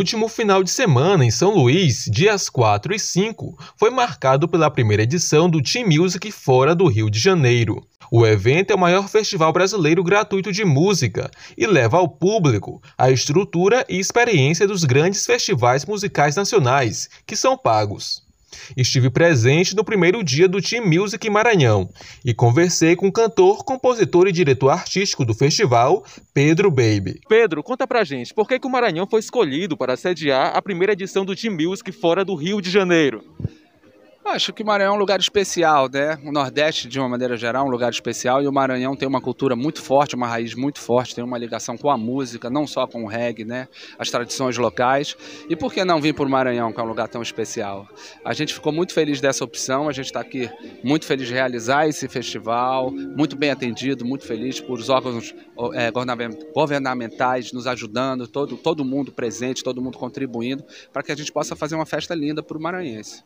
último final de semana em São Luís, dias 4 e 5, foi marcado pela primeira edição do Team Music fora do Rio de Janeiro. O evento é o maior festival brasileiro gratuito de música e leva ao público a estrutura e experiência dos grandes festivais musicais nacionais, que são pagos. Estive presente no primeiro dia do Team Music Maranhão e conversei com o cantor, compositor e diretor artístico do festival, Pedro Baby. Pedro, conta pra gente, por que, que o Maranhão foi escolhido para sediar a primeira edição do Team Music fora do Rio de Janeiro? Acho que o Maranhão é um lugar especial, né? O Nordeste, de uma maneira geral, é um lugar especial e o Maranhão tem uma cultura muito forte, uma raiz muito forte, tem uma ligação com a música, não só com o reggae, né? As tradições locais. E por que não vir para o Maranhão, que é um lugar tão especial? A gente ficou muito feliz dessa opção, a gente está aqui muito feliz de realizar esse festival, muito bem atendido, muito feliz por os órgãos é, governamentais nos ajudando, todo, todo mundo presente, todo mundo contribuindo, para que a gente possa fazer uma festa linda para o maranhense.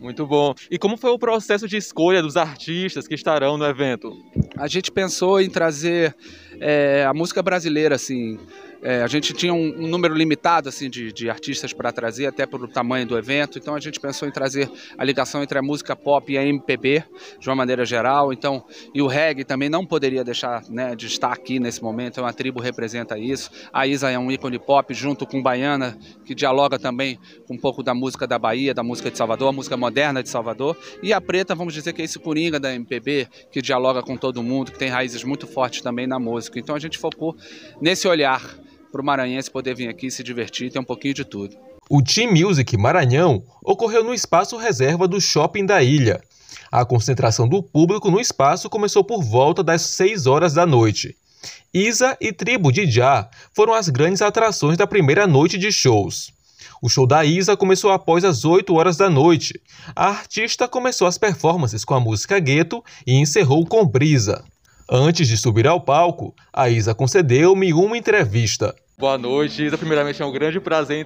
Muito bom. E como foi o processo de escolha dos artistas que estarão no evento? A gente pensou em trazer é, a música brasileira, assim, é, a gente tinha um, um, número limitado assim de, de artistas para trazer, até pelo tamanho do evento, então a gente pensou em trazer a ligação entre a música pop e a MPB, de uma maneira geral, então, e o reggae também não poderia deixar né, de estar aqui nesse momento, então a tribo representa isso, a Isa é um ícone pop, junto com Baiana, que dialoga também com um pouco da música da Bahia, da música de Salvador, a música moderna de Salvador, e a Preta, vamos dizer que é esse coringa da MPB, que dialoga com todo mundo, que tem raízes muito fortes também na música, então a gente focou nesse olhar para o maranhense poder vir aqui se divertir ter um pouquinho de tudo. O Team Music Maranhão ocorreu no espaço reserva do shopping da ilha. A concentração do público no espaço começou por volta das 6 horas da noite. Isa e Tribo de Já foram as grandes atrações da primeira noite de shows. O show da Isa começou após as 8 horas da noite. A artista começou as performances com a música Gueto e encerrou com Brisa. Antes de subir ao palco, a Isa concedeu-me uma entrevista. Boa noite, Isa. Primeiramente é um grande prazer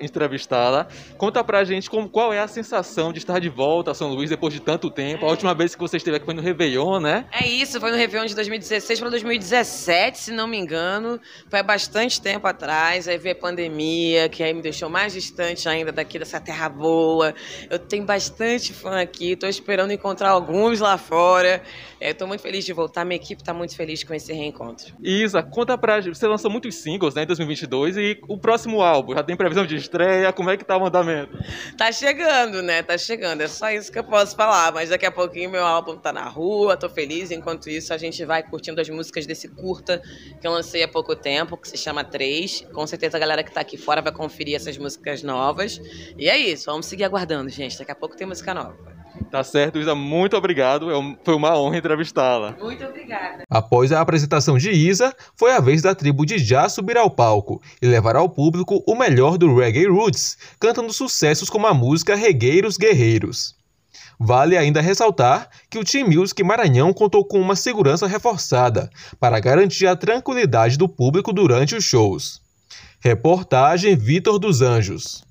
entrevistá-la. Conta pra gente como, qual é a sensação de estar de volta a São Luís depois de tanto tempo. A última vez que você esteve aqui foi no Réveillon, né? É isso, foi no Réveillon de 2016 para 2017, se não me engano. Foi há bastante tempo atrás. Aí veio a pandemia, que aí me deixou mais distante ainda daqui dessa terra boa. Eu tenho bastante fã aqui, tô esperando encontrar alguns lá fora. Estou muito feliz de voltar, minha equipe está muito feliz com esse reencontro. Isa, conta pra gente, você lançou muitos singles, né, em 2022 e o próximo álbum, já tem previsão de estreia, como é que tá o andamento? Tá chegando, né, tá chegando, é só isso que eu posso falar, mas daqui a pouquinho meu álbum tá na rua, tô feliz, enquanto isso a gente vai curtindo as músicas desse curta que eu lancei há pouco tempo, que se chama Três, com certeza a galera que tá aqui fora vai conferir essas músicas novas, e é isso, vamos seguir aguardando, gente, daqui a pouco tem música nova. Tá certo, Isa, muito obrigado. É foi uma honra entrevistá-la. Muito obrigada. Após a apresentação de Isa, foi a vez da tribo de Já subir ao palco e levar ao público o melhor do reggae roots, cantando sucessos como a música Regueiros Guerreiros. Vale ainda ressaltar que o Team Music Maranhão contou com uma segurança reforçada para garantir a tranquilidade do público durante os shows. Reportagem Vitor dos Anjos.